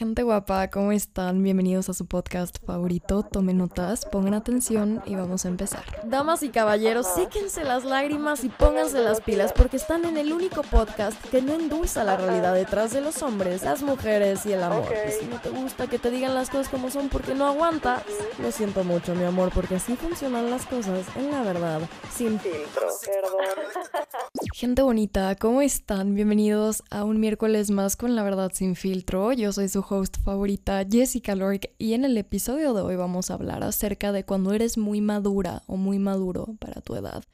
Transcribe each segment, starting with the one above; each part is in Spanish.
Gente guapa, ¿cómo están? Bienvenidos a su podcast favorito. Tomen notas, pongan atención y vamos a empezar. Damas y caballeros, séquense las lágrimas y pónganse las pilas porque están en el único podcast que no endulza la realidad detrás de los hombres, las mujeres y el amor. Y si no te gusta que te digan las cosas como son porque no aguantas, lo siento mucho, mi amor, porque así funcionan las cosas en la verdad, sin filtro. Perdón. Gente bonita, ¿cómo están? Bienvenidos a un miércoles más con La Verdad Sin Filtro. Yo soy su host favorita, Jessica Lork, y en el episodio de hoy vamos a hablar acerca de cuando eres muy madura o muy maduro para tu edad.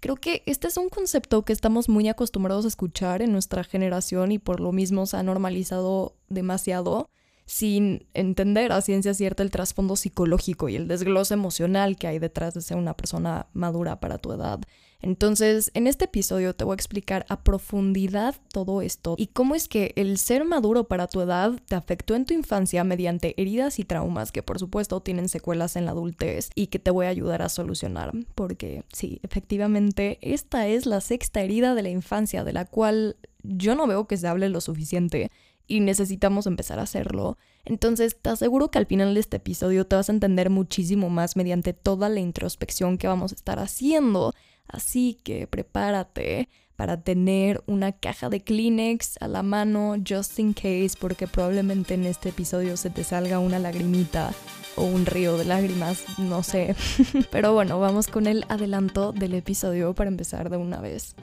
Creo que este es un concepto que estamos muy acostumbrados a escuchar en nuestra generación y por lo mismo se ha normalizado demasiado sin entender a ciencia cierta el trasfondo psicológico y el desglose emocional que hay detrás de ser una persona madura para tu edad. Entonces, en este episodio te voy a explicar a profundidad todo esto y cómo es que el ser maduro para tu edad te afectó en tu infancia mediante heridas y traumas que por supuesto tienen secuelas en la adultez y que te voy a ayudar a solucionar. Porque sí, efectivamente, esta es la sexta herida de la infancia de la cual yo no veo que se hable lo suficiente y necesitamos empezar a hacerlo. Entonces, te aseguro que al final de este episodio te vas a entender muchísimo más mediante toda la introspección que vamos a estar haciendo. Así que prepárate para tener una caja de Kleenex a la mano just in case porque probablemente en este episodio se te salga una lagrimita o un río de lágrimas, no sé. Pero bueno, vamos con el adelanto del episodio para empezar de una vez.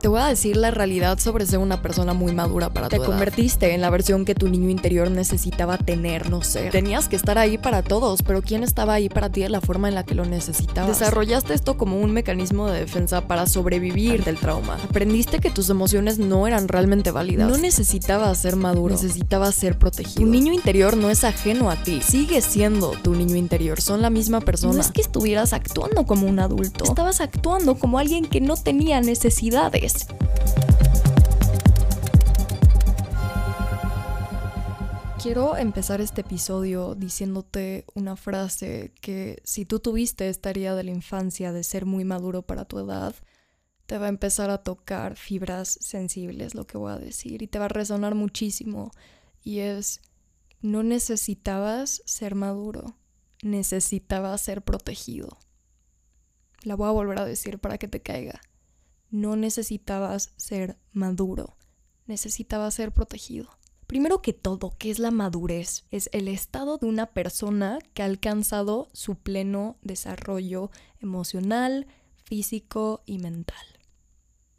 Te voy a decir la realidad sobre ser una persona muy madura para Te convertiste en la versión que tu niño interior necesitaba tener, no sé. Tenías que estar ahí para todos, pero ¿quién estaba ahí para ti de la forma en la que lo necesitabas? Desarrollaste esto como un mecanismo de defensa para sobrevivir del trauma. Aprendiste que tus emociones no eran realmente válidas. No necesitabas ser maduro, necesitabas ser protegido. Un niño interior no es ajeno a ti, sigue siendo tu niño interior, son la misma persona. No es que estuvieras actuando como un adulto, estabas actuando como alguien que no tenía necesidades. Quiero empezar este episodio diciéndote una frase que si tú tuviste esta herida de la infancia de ser muy maduro para tu edad, te va a empezar a tocar fibras sensibles lo que voy a decir y te va a resonar muchísimo. Y es no necesitabas ser maduro, necesitabas ser protegido. La voy a volver a decir para que te caiga no necesitabas ser maduro, necesitabas ser protegido. Primero que todo, ¿qué es la madurez? Es el estado de una persona que ha alcanzado su pleno desarrollo emocional, físico y mental.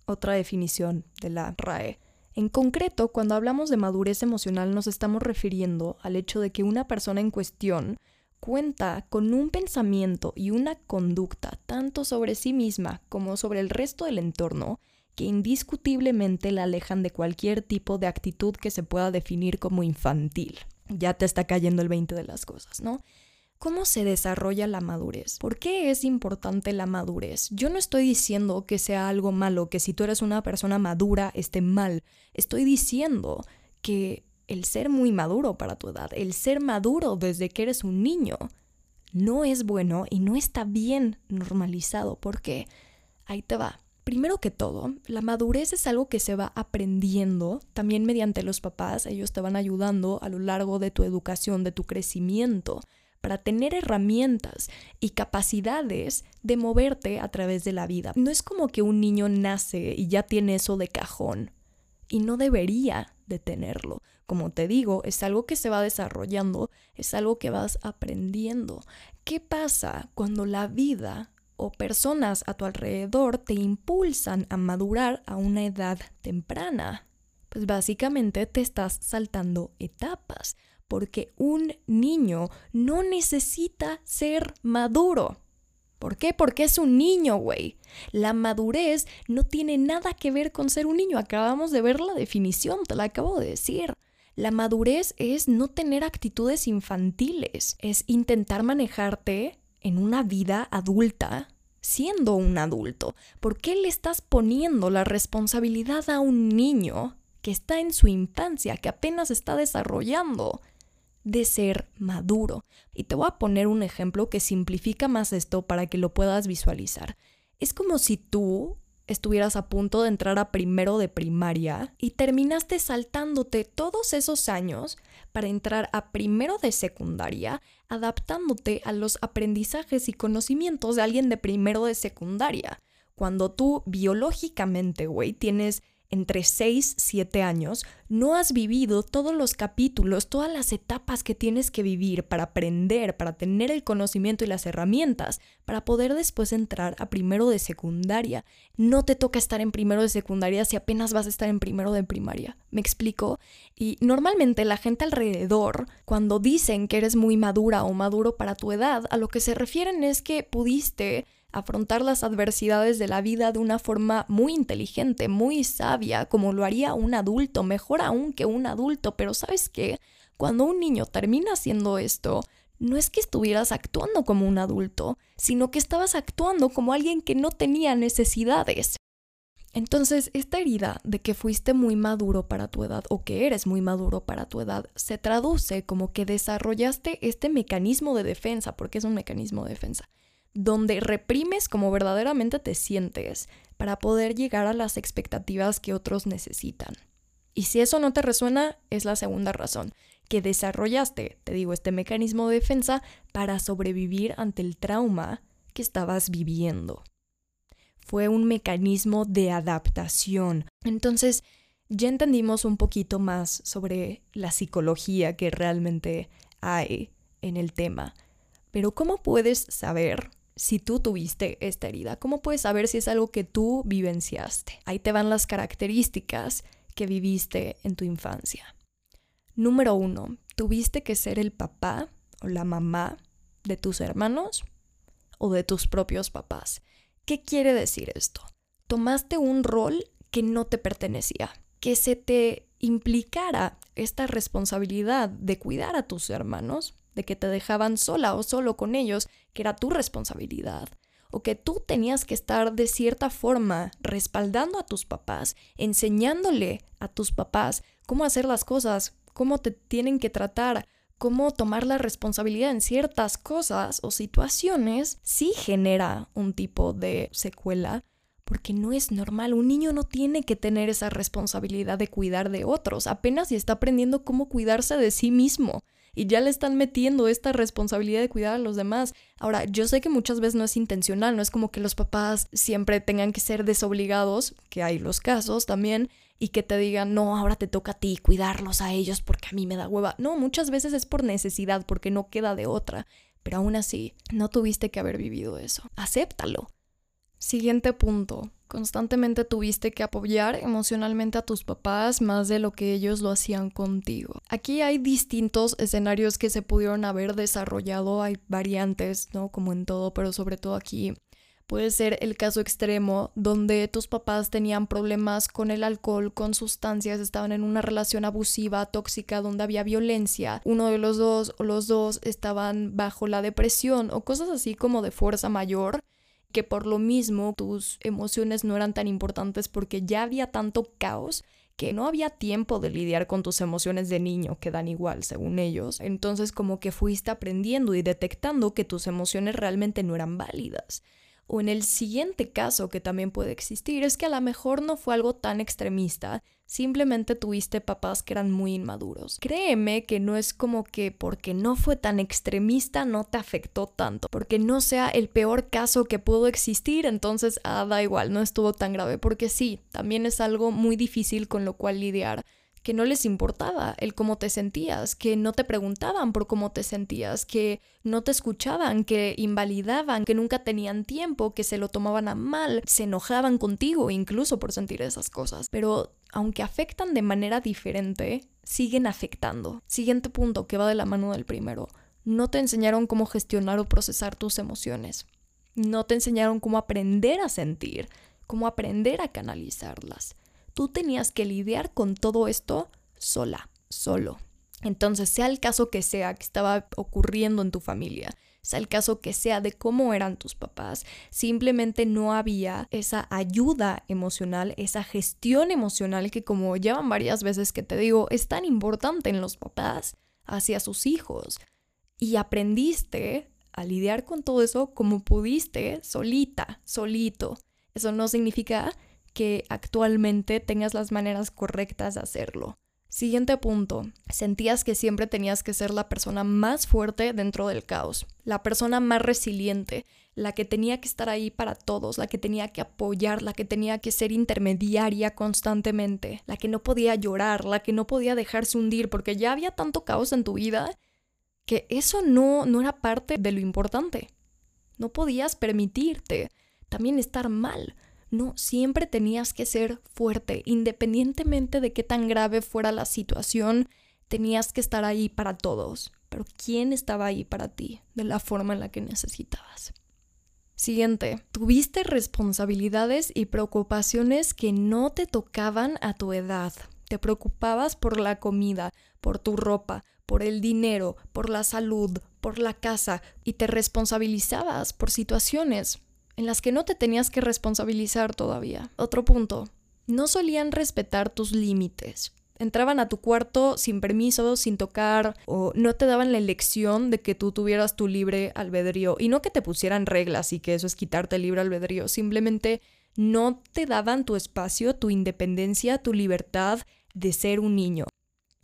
Otra definición de la RAE. En concreto, cuando hablamos de madurez emocional nos estamos refiriendo al hecho de que una persona en cuestión cuenta con un pensamiento y una conducta tanto sobre sí misma como sobre el resto del entorno que indiscutiblemente la alejan de cualquier tipo de actitud que se pueda definir como infantil. Ya te está cayendo el 20 de las cosas, ¿no? ¿Cómo se desarrolla la madurez? ¿Por qué es importante la madurez? Yo no estoy diciendo que sea algo malo, que si tú eres una persona madura esté mal. Estoy diciendo que el ser muy maduro para tu edad, el ser maduro desde que eres un niño, no es bueno y no está bien normalizado. porque Ahí te va. Primero que todo, la madurez es algo que se va aprendiendo también mediante los papás. Ellos te van ayudando a lo largo de tu educación, de tu crecimiento, para tener herramientas y capacidades de moverte a través de la vida. No es como que un niño nace y ya tiene eso de cajón. Y no debería de tenerlo. Como te digo, es algo que se va desarrollando, es algo que vas aprendiendo. ¿Qué pasa cuando la vida o personas a tu alrededor te impulsan a madurar a una edad temprana? Pues básicamente te estás saltando etapas, porque un niño no necesita ser maduro. ¿Por qué? Porque es un niño, güey. La madurez no tiene nada que ver con ser un niño. Acabamos de ver la definición, te la acabo de decir. La madurez es no tener actitudes infantiles, es intentar manejarte en una vida adulta siendo un adulto. ¿Por qué le estás poniendo la responsabilidad a un niño que está en su infancia, que apenas está desarrollando? de ser maduro. Y te voy a poner un ejemplo que simplifica más esto para que lo puedas visualizar. Es como si tú estuvieras a punto de entrar a primero de primaria y terminaste saltándote todos esos años para entrar a primero de secundaria, adaptándote a los aprendizajes y conocimientos de alguien de primero de secundaria. Cuando tú biológicamente, güey, tienes entre 6 y 7 años, no has vivido todos los capítulos, todas las etapas que tienes que vivir para aprender, para tener el conocimiento y las herramientas, para poder después entrar a primero de secundaria. No te toca estar en primero de secundaria si apenas vas a estar en primero de primaria. ¿Me explico? Y normalmente la gente alrededor, cuando dicen que eres muy madura o maduro para tu edad, a lo que se refieren es que pudiste afrontar las adversidades de la vida de una forma muy inteligente, muy sabia, como lo haría un adulto, mejor aún que un adulto, pero ¿sabes qué? Cuando un niño termina haciendo esto, no es que estuvieras actuando como un adulto, sino que estabas actuando como alguien que no tenía necesidades. Entonces, esta herida de que fuiste muy maduro para tu edad o que eres muy maduro para tu edad se traduce como que desarrollaste este mecanismo de defensa, porque es un mecanismo de defensa donde reprimes como verdaderamente te sientes para poder llegar a las expectativas que otros necesitan. Y si eso no te resuena, es la segunda razón, que desarrollaste, te digo, este mecanismo de defensa para sobrevivir ante el trauma que estabas viviendo. Fue un mecanismo de adaptación. Entonces, ya entendimos un poquito más sobre la psicología que realmente hay en el tema. Pero ¿cómo puedes saber si tú tuviste esta herida? ¿Cómo puedes saber si es algo que tú vivenciaste? Ahí te van las características que viviste en tu infancia. Número uno, ¿tuviste que ser el papá o la mamá de tus hermanos o de tus propios papás? ¿Qué quiere decir esto? Tomaste un rol que no te pertenecía, que se te implicara esta responsabilidad de cuidar a tus hermanos de que te dejaban sola o solo con ellos, que era tu responsabilidad, o que tú tenías que estar de cierta forma respaldando a tus papás, enseñándole a tus papás cómo hacer las cosas, cómo te tienen que tratar, cómo tomar la responsabilidad en ciertas cosas o situaciones, sí genera un tipo de secuela porque no es normal. Un niño no tiene que tener esa responsabilidad de cuidar de otros, apenas si está aprendiendo cómo cuidarse de sí mismo y ya le están metiendo esta responsabilidad de cuidar a los demás. Ahora, yo sé que muchas veces no es intencional, no es como que los papás siempre tengan que ser desobligados, que hay los casos también, y que te digan, no, ahora te toca a ti cuidarlos a ellos porque a mí me da hueva. No, muchas veces es por necesidad, porque no queda de otra. Pero aún así, no tuviste que haber vivido eso. Acéptalo. Siguiente punto. Constantemente tuviste que apoyar emocionalmente a tus papás más de lo que ellos lo hacían contigo. Aquí hay distintos escenarios que se pudieron haber desarrollado, hay variantes, ¿no? Como en todo, pero sobre todo aquí Puede ser el caso extremo donde tus papás tenían problemas con el alcohol, con sustancias, estaban en una relación abusiva, tóxica, donde había violencia. Uno de los dos o los dos estaban bajo la depresión o cosas así como de fuerza mayor que por lo mismo tus emociones no eran tan importantes porque ya había tanto caos que no había tiempo de lidiar con tus emociones de niño, que dan igual, según ellos. Entonces como que fuiste aprendiendo y detectando que tus emociones realmente no eran válidas. O en el siguiente caso que también puede existir es que a lo mejor no fue algo tan extremista, simplemente tuviste papás que eran muy inmaduros. Créeme que no es como que porque no fue tan extremista no te afectó tanto, porque no sea el peor caso que pudo existir, entonces ah, da igual, no estuvo tan grave, porque sí, también es algo muy difícil con lo cual lidiar que no les importaba el cómo te sentías, que no te preguntaban por cómo te sentías, que no te escuchaban, que invalidaban, que nunca tenían tiempo, que se lo tomaban a mal, se enojaban contigo incluso por sentir esas cosas. Pero aunque afectan de manera diferente, siguen afectando. Siguiente punto que va de la mano del primero. No te enseñaron cómo gestionar o procesar tus emociones. No te enseñaron cómo aprender a sentir, cómo aprender a canalizarlas tú tenías que lidiar con todo esto sola, solo. Entonces, sea el caso que sea que estaba ocurriendo en tu familia, el caso que sea de cómo eran tus papás, simplemente no había esa ayuda emocional, esa gestión emocional que como llevan varias veces que te digo, es tan importante en los papás hacia sus hijos. Y aprendiste a lidiar con todo eso como pudiste, solita, solito. Eso no significa que actualmente tengas las maneras correctas de hacerlo. Siguiente punto. Sentías que siempre tenías que ser la persona más fuerte dentro del caos, la persona más resiliente, la que tenía que estar ahí para todos, la que tenía que apoyar, la que tenía que ser intermediaria constantemente, la que no podía llorar, la que no podía dejarse hundir porque ya había tanto caos en tu vida que eso no, no era parte de lo importante. No podías permitirte también estar mal. No, siempre tenías que ser fuerte, independientemente de qué tan grave fuera la situación, tenías que estar ahí para todos. Pero ¿quién estaba ahí para ti de la forma en la que necesitabas? Siguiente, tuviste responsabilidades y preocupaciones que no te tocaban a tu edad. Te preocupabas por la comida, por tu ropa, por el dinero, por la salud, por la casa y te responsabilizabas por situaciones en las que no te tenías que responsabilizar todavía. Otro punto, no solían respetar tus límites. Entraban a tu cuarto sin permiso, sin tocar, o no te daban la elección de que tú tuvieras tu libre albedrío. Y no que te pusieran reglas y que eso es quitarte el libre albedrío, simplemente no te daban tu espacio, tu independencia, tu libertad de ser un niño.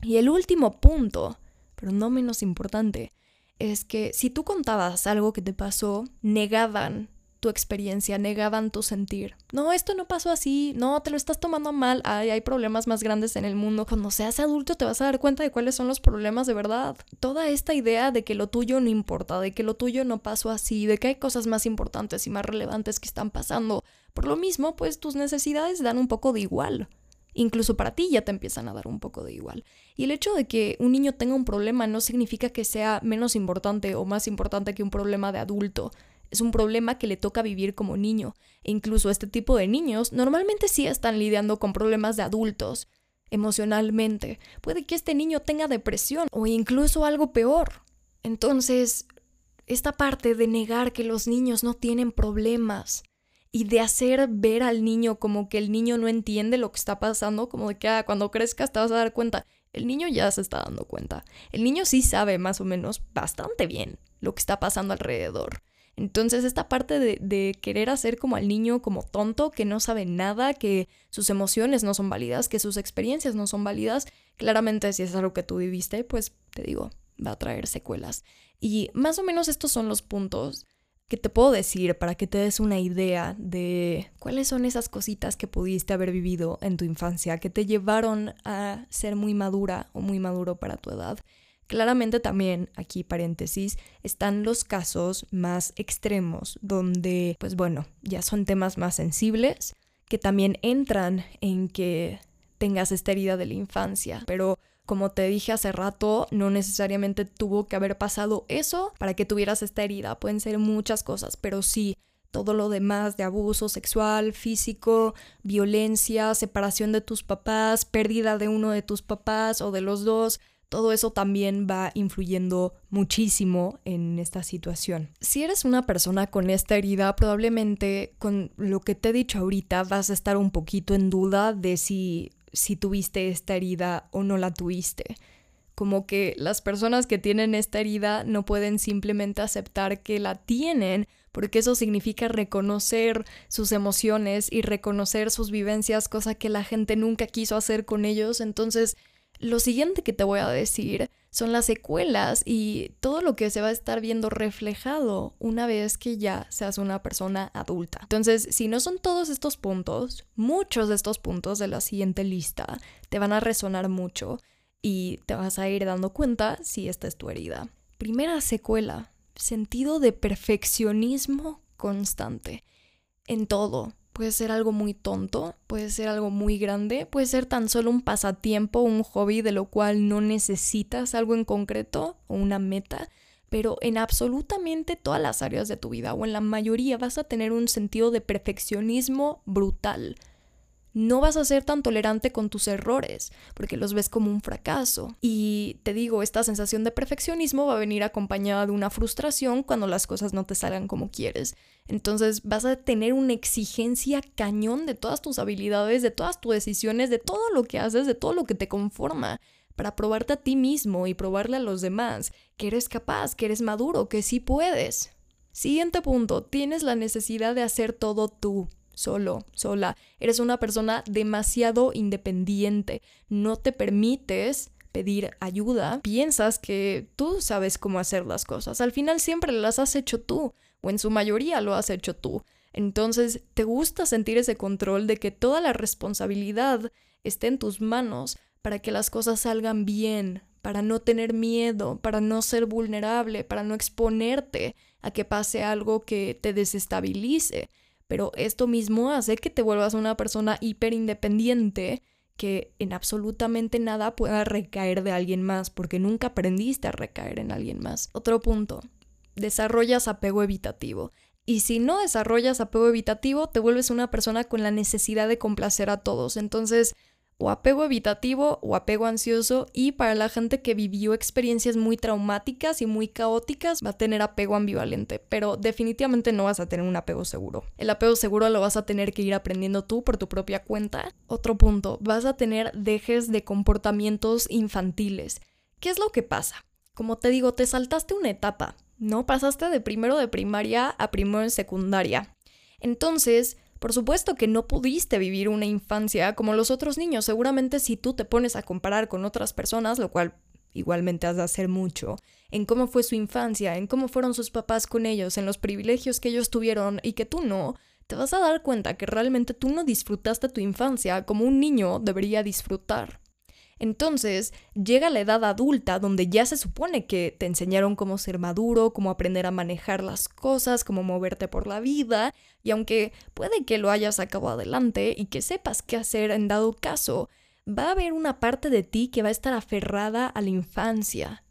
Y el último punto, pero no menos importante, es que si tú contabas algo que te pasó, negaban tu experiencia, negaban tu sentir. No, esto no pasó así, no, te lo estás tomando mal, Ay, hay problemas más grandes en el mundo. Cuando seas adulto te vas a dar cuenta de cuáles son los problemas de verdad. Toda esta idea de que lo tuyo no importa, de que lo tuyo no pasó así, de que hay cosas más importantes y más relevantes que están pasando. Por lo mismo, pues tus necesidades dan un poco de igual. Incluso para ti ya te empiezan a dar un poco de igual. Y el hecho de que un niño tenga un problema no significa que sea menos importante o más importante que un problema de adulto. Es un problema que le toca vivir como niño. E incluso este tipo de niños normalmente sí están lidiando con problemas de adultos. Emocionalmente. Puede que este niño tenga depresión o incluso algo peor. Entonces, esta parte de negar que los niños no tienen problemas y de hacer ver al niño como que el niño no entiende lo que está pasando, como de que ah, cuando crezcas te vas a dar cuenta. El niño ya se está dando cuenta. El niño sí sabe más o menos bastante bien lo que está pasando alrededor. Entonces esta parte de, querer hacer como al niño como tonto, que no sabe nada, que sus emociones no son válidas, que sus experiencias no son válidas, claramente si es algo que tú viviste, pues te digo, va a traer secuelas. Y más o menos estos son los puntos que te puedo decir para que te des una idea de cuáles son esas cositas que pudiste haber vivido en tu infancia que te llevaron a ser muy madura o muy maduro para tu edad. Claramente también, aquí paréntesis, están los casos más extremos, donde, pues bueno, ya son temas más sensibles, que también entran en que tengas esta herida de la infancia, pero como te dije hace rato, no necesariamente tuvo que haber pasado eso para que tuvieras esta herida, pueden ser muchas cosas, pero sí todo lo demás de abuso sexual, físico, violencia, separación de tus papás, pérdida de uno de tus papás o de los dos, todo eso también va influyendo muchísimo en esta situación. Si eres una persona con esta herida, probablemente con lo que te he dicho ahorita vas a estar un poquito en duda de si, si tuviste esta herida o no la tuviste. Como que las personas que tienen esta herida no pueden simplemente aceptar que la tienen porque eso significa reconocer sus emociones y reconocer sus vivencias, cosa que la gente nunca quiso hacer con ellos. Entonces, lo siguiente que te voy a decir son las secuelas y todo lo que se va a estar viendo reflejado una vez que ya seas una persona adulta. Entonces, si no son todos estos puntos, muchos de estos puntos de la siguiente lista te van a resonar mucho y te vas a ir dando cuenta si esta es tu herida. Primera secuela, sentido de perfeccionismo constante en todo Puede ser algo muy tonto, puede ser algo muy grande, puede ser tan solo un pasatiempo, un hobby de lo cual no necesitas algo en concreto o una meta, pero en absolutamente todas las áreas de tu vida o en la mayoría vas a tener un sentido de perfeccionismo brutal no vas a ser tan tolerante con tus errores, porque los ves como un fracaso. Y te digo, esta sensación de perfeccionismo va a venir acompañada de una frustración cuando las cosas no te salgan como quieres. Entonces vas a tener una exigencia cañón de todas tus habilidades, de todas tus decisiones, de todo lo que haces, de todo lo que te conforma para probarte a ti mismo y probarle a los demás que eres capaz, que eres maduro, que sí puedes. Siguiente punto, tienes la necesidad de hacer todo tú solo, sola. Eres una persona demasiado independiente. No te permites pedir ayuda. Piensas que tú sabes cómo hacer las cosas. Al final siempre las has hecho tú, o en su mayoría lo has hecho tú. Entonces, ¿te gusta sentir ese control de que toda la responsabilidad esté en tus manos para que las cosas salgan bien, para no tener miedo, para no ser vulnerable, para no exponerte a que pase algo que te desestabilice? Pero esto mismo hace que te vuelvas una persona hiper independiente que en absolutamente nada pueda recaer de alguien más, porque nunca aprendiste a recaer en alguien más. Otro punto, desarrollas apego evitativo. Y si no desarrollas apego evitativo, te vuelves una persona con la necesidad de complacer a todos. Entonces, o apego evitativo o apego ansioso y para la gente que vivió experiencias muy traumáticas y muy caóticas va a tener apego ambivalente, pero definitivamente no vas a tener un apego seguro. El apego seguro lo vas a tener que ir aprendiendo tú por tu propia cuenta. Otro punto, vas a tener dejes de comportamientos infantiles. ¿Qué es lo que pasa? Como te digo, te saltaste una etapa, ¿no? Pasaste de primero de primaria a primero de secundaria. Entonces, por supuesto que no pudiste vivir una infancia como los otros niños. Seguramente si tú te pones a comparar con otras personas, lo cual igualmente has de hacer mucho, en cómo fue su infancia, en cómo fueron sus papás con ellos, en los privilegios que ellos tuvieron y que tú no, te vas a dar cuenta que realmente tú no disfrutaste tu infancia como un niño debería disfrutar. Entonces llega la edad adulta donde ya se supone que te enseñaron cómo ser maduro, cómo aprender a manejar las cosas, cómo moverte por la vida, y aunque puede que lo hayas sacado adelante y que sepas qué hacer en dado caso, va a haber una parte de ti que va a estar aferrada a la infancia.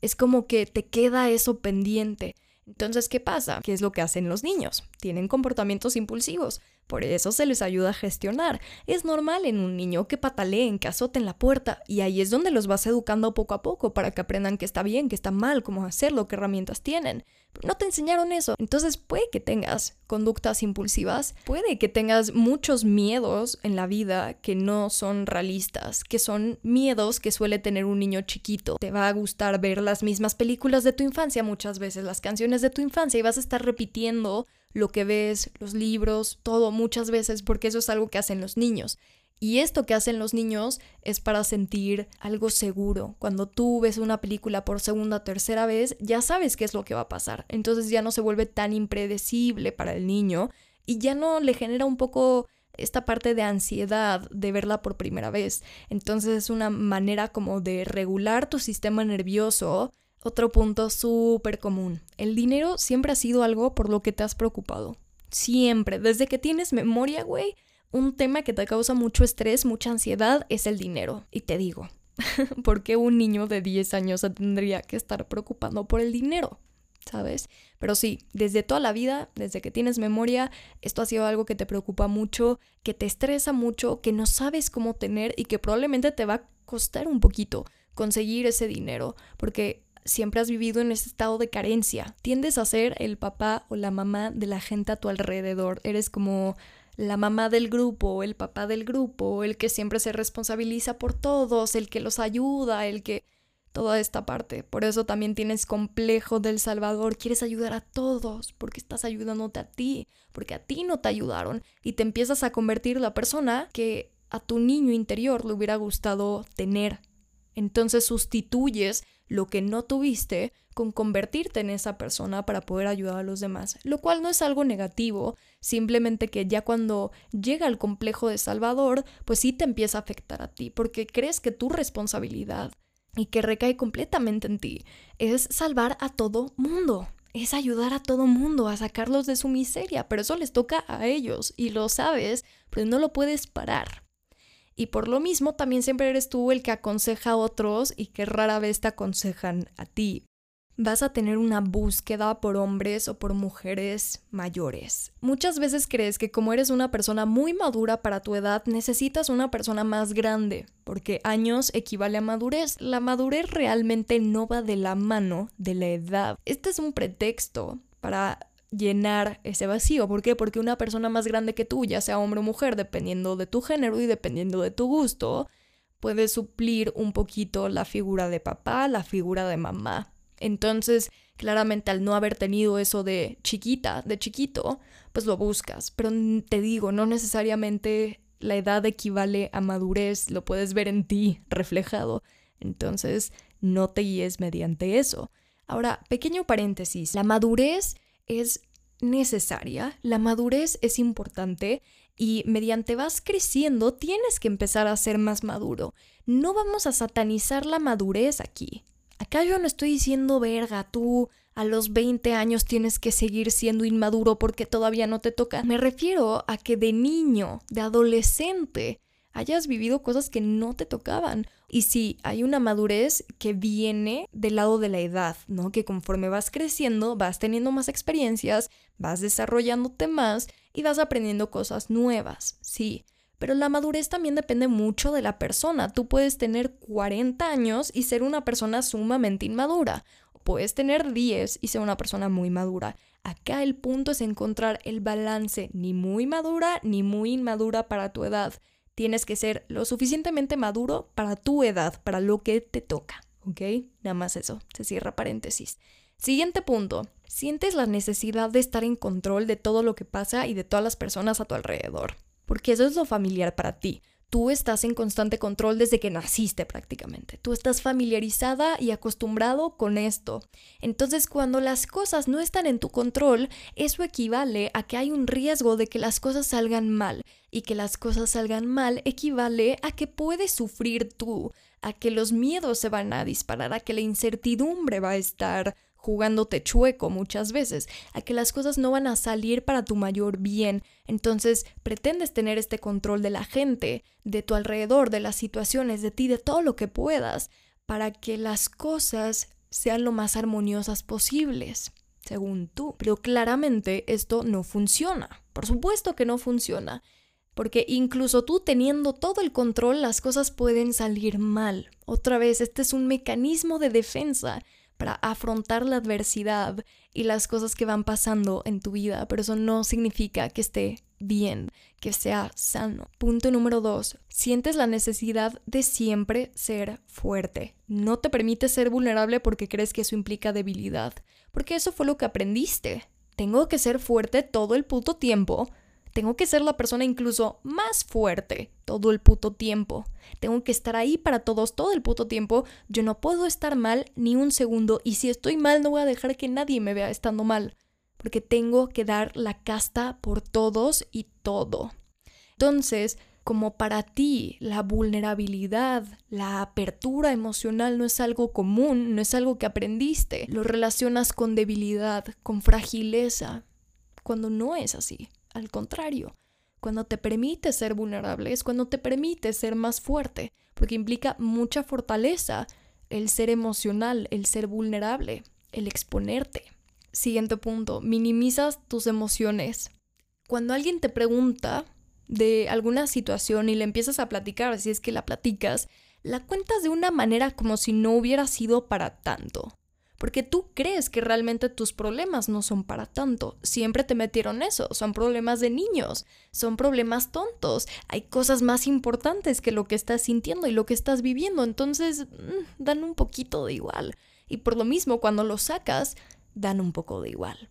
Es como que te queda eso pendiente. Entonces, ¿qué pasa? ¿Qué es lo que hacen los niños? Tienen comportamientos impulsivos. Por eso se les ayuda a gestionar. Es normal en un niño que pataleen, que azoten la puerta, y ahí es donde los vas educando poco a poco para que aprendan que está bien, que está mal, cómo hacerlo, qué herramientas tienen. no te enseñaron eso. Entonces puede que tengas conductas impulsivas, puede que tengas muchos miedos en la vida que no son realistas, que son miedos que suele tener un niño chiquito. Te va a gustar ver las mismas películas de tu infancia muchas veces, las canciones de tu infancia, y vas a estar repitiendo lo que ves, los libros, todo muchas veces, porque eso es algo que hacen los niños. Y esto que hacen los niños es para sentir algo seguro. Cuando tú ves una película por segunda o tercera vez, ya sabes qué es lo que va a pasar. Entonces ya no se vuelve tan impredecible para el niño y ya no le genera un poco esta parte de ansiedad de verla por primera vez. Entonces es una manera como de regular tu sistema nervioso otro punto súper común. El dinero siempre ha sido algo por lo que te has preocupado. Siempre. Desde que tienes memoria, güey, un tema que te causa mucho estrés, mucha ansiedad, es el dinero. Y te digo, ¿por qué un niño de 10 años se tendría que estar preocupando por el dinero? ¿Sabes? Pero sí, desde toda la vida, desde que tienes memoria, esto ha sido algo que te preocupa mucho, que te estresa mucho, que no sabes cómo tener y que probablemente te va a costar un poquito conseguir ese dinero, porque siempre has vivido en ese estado de carencia. Tiendes a ser el papá o la mamá de la gente a tu alrededor. Eres como la mamá del grupo, el papá del grupo, el que siempre se responsabiliza por todos, el que los ayuda, el que... Toda esta parte. Por eso también tienes complejo del Salvador. Quieres ayudar a todos porque estás ayudándote a ti, porque a ti no te ayudaron y te empiezas a convertir la persona que a tu niño interior le hubiera gustado tener. Entonces sustituyes lo que no tuviste con convertirte en esa persona para poder ayudar a los demás, lo cual no es algo negativo, simplemente que ya cuando llega el complejo de Salvador, pues sí te empieza a afectar a ti, porque crees que tu responsabilidad y que recae completamente en ti es salvar a todo mundo, es ayudar a todo mundo a sacarlos de su miseria, pero eso les toca a ellos y lo sabes, pues no lo puedes parar. Y por lo mismo también siempre eres tú el que aconseja a otros y que rara vez te aconsejan a ti. Vas a tener una búsqueda por hombres o por mujeres mayores. Muchas veces crees que como eres una persona muy madura para tu edad, necesitas una persona más grande, porque años equivale a madurez. La madurez realmente no va de la mano de la edad. Este es un pretexto para llenar ese vacío. ¿Por qué? Porque una persona más grande que tú, ya sea hombre o mujer, dependiendo de tu género y dependiendo de tu gusto, puede suplir un poquito la figura de papá, la figura de mamá. Entonces, Claramente al no haber tenido eso de chiquita, de chiquito, pues lo buscas. Pero te digo, no necesariamente la edad equivale a madurez, lo puedes ver en ti reflejado. Entonces, no te guíes mediante eso. Ahora, pequeño paréntesis, la madurez es necesaria, la madurez es importante y mediante vas creciendo tienes que empezar a ser más maduro. No vamos a satanizar la madurez aquí. Acá yo no estoy diciendo, verga, tú a los 20 años tienes que seguir siendo inmaduro porque todavía no te toca. Me refiero a que de niño, de adolescente, hayas vivido cosas que no te tocaban. Y sí, hay una madurez que viene del lado de la edad, ¿no? Que conforme vas creciendo, vas teniendo más experiencias, vas desarrollándote más y vas aprendiendo cosas nuevas, sí. Pero la madurez también depende mucho de la persona. Tú puedes tener 40 años y ser una persona sumamente inmadura. Puedes tener 10 y ser una persona muy madura. Acá el punto es encontrar el balance, ni muy madura ni muy inmadura para tu edad. Tienes que ser lo suficientemente maduro para tu edad, para lo que te toca. ¿Ok? Nada más eso. Se cierra paréntesis. Siguiente punto. Sientes la necesidad de estar en control de todo lo que pasa y de todas las personas a tu alrededor porque eso es lo familiar para ti. Tú estás en constante control desde que naciste prácticamente. Tú estás familiarizada y acostumbrado con esto. Entonces cuando las cosas no están en tu control, eso equivale a que hay un riesgo de que las cosas salgan mal. Y que las cosas salgan mal equivale a que puedes sufrir tú, a que los miedos se van a disparar, a que la incertidumbre va a estar jugándote chueco muchas veces, a que las cosas no van a salir para tu mayor bien. Entonces pretendes tener este control de la gente, de tu alrededor, de las situaciones, de ti, de todo lo que puedas, para que las cosas sean lo más armoniosas posibles, según tú. Pero claramente esto no funciona. Por supuesto que no funciona. Porque incluso tú teniendo todo el control, las cosas pueden salir mal. Otra vez, este es un mecanismo de defensa para afrontar la adversidad y las cosas que van pasando en tu vida, pero eso no significa que esté bien, que sea sano. Punto número dos, sientes la necesidad de siempre ser fuerte. No te permites ser vulnerable porque crees que eso implica debilidad, porque eso fue lo que aprendiste. Tengo que ser fuerte todo el puto tiempo tengo que ser la persona incluso más fuerte todo el puto tiempo. Tengo que estar ahí para todos todo el puto tiempo. Yo no puedo estar mal ni un segundo y si estoy mal no voy a dejar que nadie me vea estando mal. Porque tengo que dar la casta por todos y todo. Entonces, como para ti la vulnerabilidad, la apertura emocional no es algo común, no es algo que aprendiste, lo relacionas con debilidad, con fragileza, cuando no es así. Al contrario, cuando te permite ser vulnerable es cuando te permite ser más fuerte, porque implica mucha fortaleza el ser emocional, el ser vulnerable, el exponerte. Siguiente punto, minimizas tus emociones. Cuando alguien te pregunta de alguna situación y le empiezas a platicar, si es que la platicas, la cuentas de una manera como si no hubiera sido para tanto porque tú crees que realmente tus problemas no son para tanto. Siempre te metieron eso, son problemas de niños, son problemas tontos, hay cosas más importantes que lo que estás sintiendo y lo que estás viviendo, entonces mm, dan un poquito de igual. Y por lo mismo, cuando lo sacas, dan un poco de igual.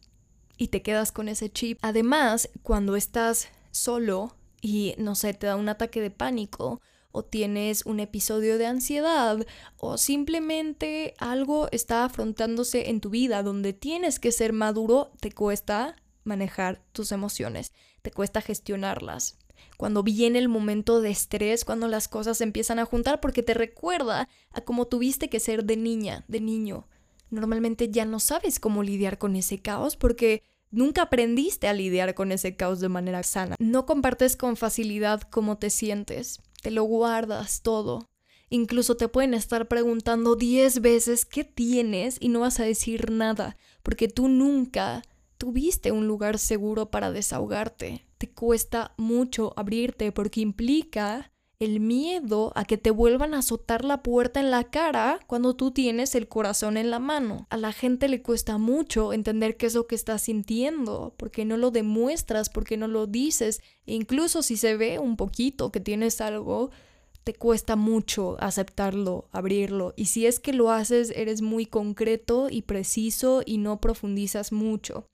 Y te quedas con ese chip. Además, cuando estás solo y, no sé, te da un ataque de pánico, o tienes un episodio de ansiedad o simplemente algo está afrontándose en tu vida donde tienes que ser maduro, te cuesta manejar tus emociones, te cuesta gestionarlas. Cuando viene el momento de estrés, cuando las cosas empiezan a juntar porque te recuerda a cómo tuviste que ser de niña, de niño. Normalmente ya no sabes cómo lidiar con ese caos porque Nunca aprendiste a lidiar con ese caos de manera sana. No compartes con facilidad cómo te sientes te lo guardas todo. Incluso te pueden estar preguntando diez veces qué tienes y no vas a decir nada, porque tú nunca tuviste un lugar seguro para desahogarte. Te cuesta mucho abrirte porque implica el miedo a que te vuelvan a azotar la puerta en la cara cuando tú tienes el corazón en la mano. A la gente le cuesta mucho entender qué es lo que estás sintiendo, porque no lo demuestras, porque no lo dices, e incluso si se ve un poquito que tienes algo, te cuesta mucho aceptarlo, abrirlo. Y si es que lo haces, eres muy concreto y preciso y no profundizas mucho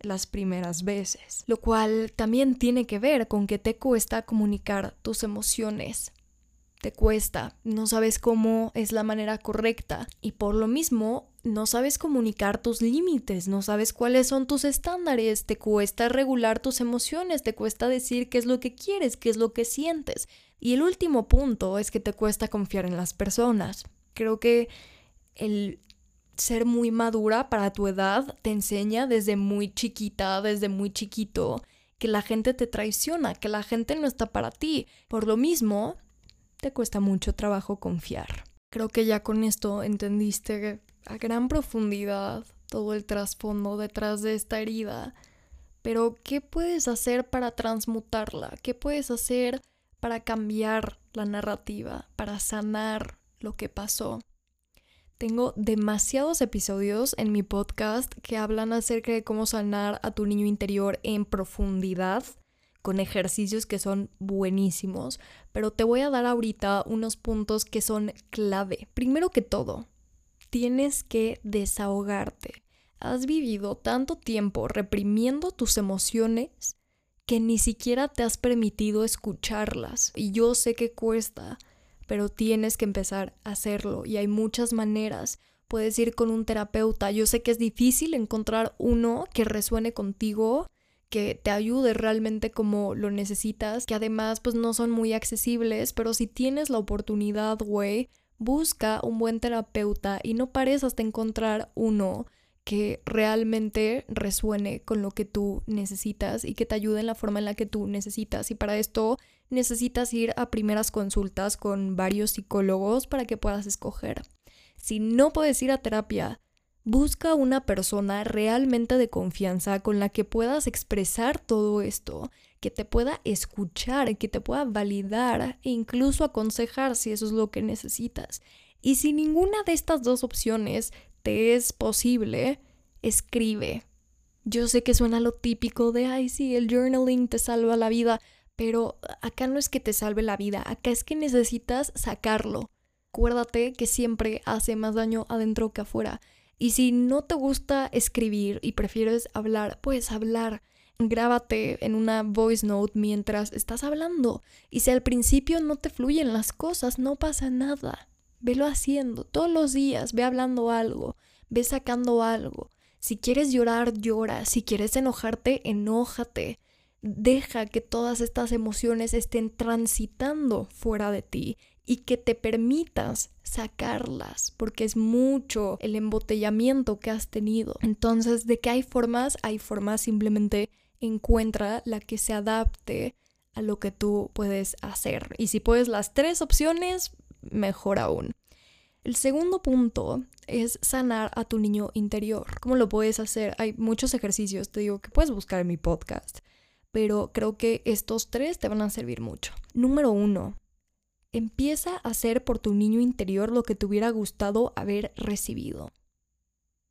las primeras veces. Lo cual también tiene que ver con que te cuesta comunicar tus emociones. Te cuesta, no sabes cómo es la manera correcta y por lo mismo no sabes comunicar tus límites, no sabes cuáles son tus estándares, te cuesta regular tus emociones, te cuesta decir qué es lo que quieres, qué es lo que sientes. Y el último punto es que te cuesta confiar en las personas. Creo que el ser muy madura para tu edad te enseña desde muy chiquita, desde muy chiquito, que la gente te traiciona, que la gente no está para ti. Por lo mismo, te cuesta mucho trabajo confiar. Creo que ya con esto entendiste a gran profundidad todo el trasfondo detrás de esta herida. Pero, ¿qué puedes hacer para transmutarla? ¿Qué puedes hacer para cambiar la narrativa, para sanar lo que pasó. Tengo demasiados episodios en mi podcast que hablan acerca de cómo sanar a tu niño interior en profundidad, con ejercicios que son buenísimos, pero te voy a dar ahorita unos puntos que son clave. Primero que todo, tienes que desahogarte. Has vivido tanto tiempo reprimiendo tus emociones que ni siquiera te has permitido escucharlas. Y yo sé que cuesta, pero tienes que empezar a hacerlo y hay muchas maneras. Puedes ir con un terapeuta. Yo sé que es difícil encontrar uno que resuene contigo, que te ayude realmente como lo necesitas, que además pues no son muy accesibles, pero si tienes la oportunidad, güey, busca un buen terapeuta y no pares hasta encontrar uno que realmente resuene con lo que tú necesitas y que te ayude en la forma en la que tú necesitas. Y para esto necesitas ir a primeras consultas con varios psicólogos para que puedas escoger. Si no puedes ir a terapia, busca una persona realmente de confianza con la que puedas expresar todo esto, que te pueda escuchar, que te pueda validar e incluso aconsejar si eso es lo que necesitas. Y si ninguna de estas dos opciones es posible, escribe. Yo sé que suena lo típico de, ay, sí, el journaling te salva la vida, pero acá no es que te salve la vida, acá es que necesitas sacarlo. Acuérdate que siempre hace más daño adentro que afuera. Y si no te gusta escribir y prefieres hablar, puedes hablar. Grábate en una voice note mientras estás hablando. Y si al principio no te fluyen las cosas, no pasa nada. Velo haciendo todos los días, ve hablando algo, ve sacando algo. Si quieres llorar, llora. Si quieres enojarte, enójate. Deja que todas estas emociones estén transitando fuera de ti y que te permitas sacarlas, porque es mucho el embotellamiento que has tenido. Entonces, de que hay formas, hay formas, simplemente encuentra la que se adapte a lo que tú puedes hacer. Y si puedes las tres opciones, mejor aún. El segundo punto es sanar a tu niño interior. ¿Cómo lo puedes hacer? Hay muchos ejercicios, te digo, que puedes buscar en mi podcast, pero creo que estos tres te van a servir mucho. Número uno, empieza a hacer por tu niño interior lo que te hubiera gustado haber recibido.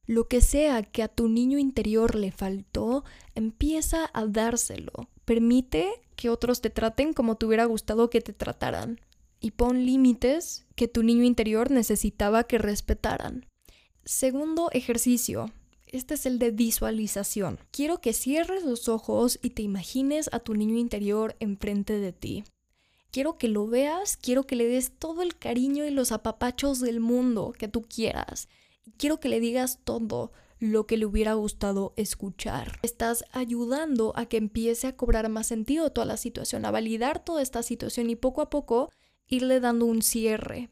Lo que sea que a tu niño interior le faltó, empieza a dárselo. Permite que otros te traten como te hubiera gustado que te trataran y pon límites que tu niño interior necesitaba que respetaran. Segundo ejercicio. Este es el de visualización. Quiero que cierres los ojos y te imagines a tu niño interior enfrente de ti. Quiero que lo veas, quiero que le des todo el cariño y los apapachos del mundo que tú quieras. Quiero que le digas todo lo que le hubiera gustado escuchar. Estás ayudando a que empiece a cobrar más sentido toda la situación, a validar toda esta situación y poco a poco irle dando un cierre.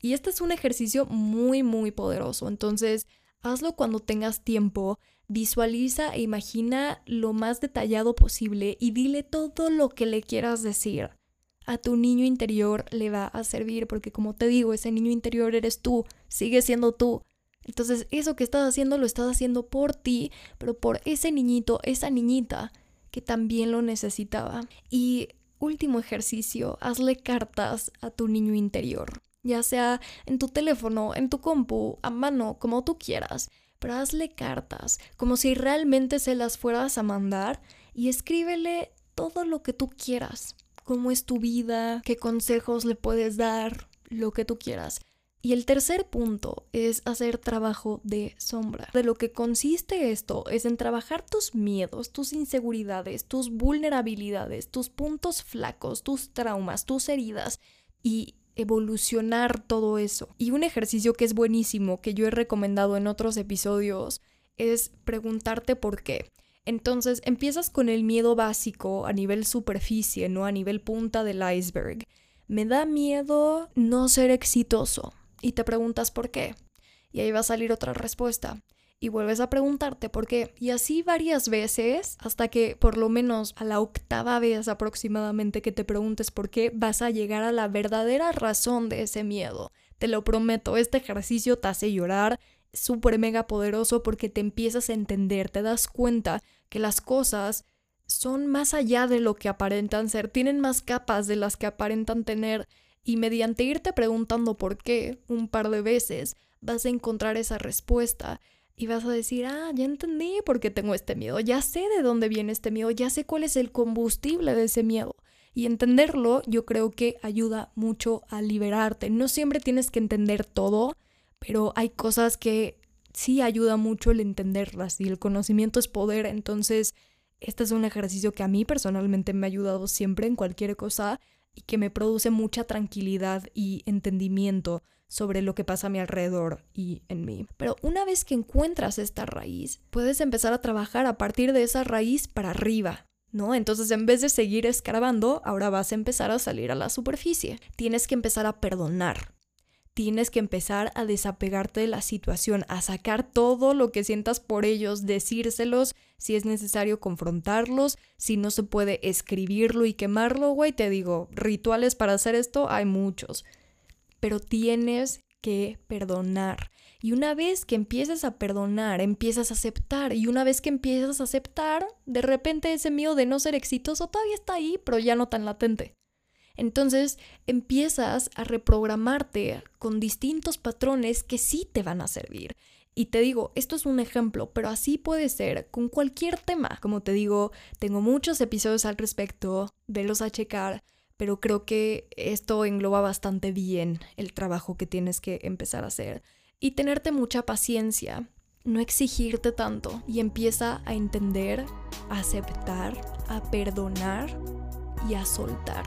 Y este es un ejercicio muy, muy poderoso. Entonces, hazlo cuando tengas tiempo. Visualiza e imagina lo más detallado posible y dile todo lo que le quieras decir. A tu niño interior le va a servir porque como te digo, ese niño interior eres tú, sigue siendo tú. Entonces eso que estás haciendo lo estás haciendo por ti, pero por ese niñito, esa niñita que también lo necesitaba. Y último ejercicio, hazle cartas a tu niño interior, ya sea en tu teléfono, en tu compu, a mano, como tú quieras, pero hazle cartas, como si realmente se las fueras a mandar y escríbele todo lo que tú quieras. cómo es tu vida, qué consejos le puedes dar, lo que tú quieras. Y el tercer punto es hacer trabajo de sombra. De lo que consiste esto es en trabajar tus miedos, tus inseguridades, tus vulnerabilidades, tus puntos flacos, tus traumas, tus heridas y evolucionar todo eso. Y un ejercicio que es buenísimo, que yo he recomendado en otros episodios, es preguntarte por qué. Entonces empiezas con el miedo básico a nivel superficie, no a nivel punta del iceberg. Me da miedo no ser exitoso y te preguntas por qué. Y ahí va a salir otra respuesta. Y vuelves a preguntarte por qué. Y así varias veces, hasta que por lo menos a la octava vez aproximadamente que te preguntes por qué, vas a llegar a la verdadera razón de ese miedo. Te lo prometo, este ejercicio te hace llorar, súper mega poderoso porque te empiezas a entender, te das cuenta que las cosas son más allá de lo que aparentan ser, tienen más capas de las que aparentan tener y mediante irte preguntando por qué un par de veces vas a encontrar esa respuesta y vas a decir, ah, ya entendí por qué tengo este miedo, ya sé de dónde viene este miedo, ya sé cuál es el combustible de ese miedo. Y entenderlo yo creo que ayuda mucho a liberarte. No siempre tienes que entender todo, pero hay cosas que sí ayuda mucho el entenderlas y el conocimiento es poder. Entonces, este es un ejercicio que a mí personalmente me ha ayudado siempre en cualquier cosa y que me produce mucha tranquilidad y entendimiento sobre lo que pasa a mi alrededor y en mí. Pero una vez que encuentras esta raíz, puedes empezar a trabajar a partir de esa raíz para arriba. ¿No? Entonces, en vez de seguir escarbando, ahora vas a empezar a salir a la superficie. Tienes que empezar a perdonar tienes que empezar a desapegarte de la situación, a sacar todo lo que sientas por ellos, decírselos, si es necesario confrontarlos, si no se puede escribirlo y quemarlo, güey, te digo, rituales para hacer esto hay muchos, pero tienes que perdonar. Y una vez que empieces a perdonar, empiezas a aceptar. Y una vez que empiezas a aceptar, de repente ese miedo de no ser exitoso todavía está ahí, pero ya no tan latente. Entonces empiezas a reprogramarte con distintos patrones que sí te van a servir. Y te digo, esto es un ejemplo, pero así puede ser con cualquier tema. Como te digo, tengo muchos episodios al respecto, velos a checar, pero creo que esto engloba bastante bien el trabajo que tienes que empezar a hacer. Y tenerte mucha paciencia, no exigirte tanto y empieza a entender, a aceptar, a perdonar y a soltar.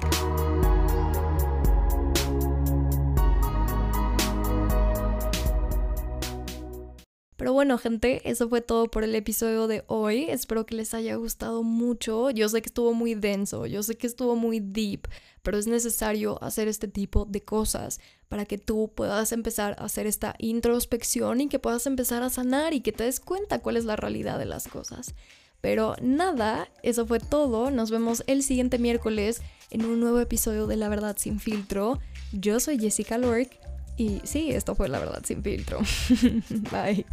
Pero bueno, gente, eso fue todo por el episodio de hoy. Espero que les haya gustado mucho. Yo sé que estuvo muy denso, yo sé que estuvo muy deep, pero es necesario hacer este tipo de cosas para que tú puedas empezar a hacer esta introspección y que puedas empezar a sanar y que te des cuenta cuál es la realidad de las cosas. Pero nada, eso fue todo. Nos vemos el siguiente miércoles en un nuevo episodio de La Verdad sin filtro. Yo soy Jessica Lork y sí, esto fue La Verdad sin filtro. Bye.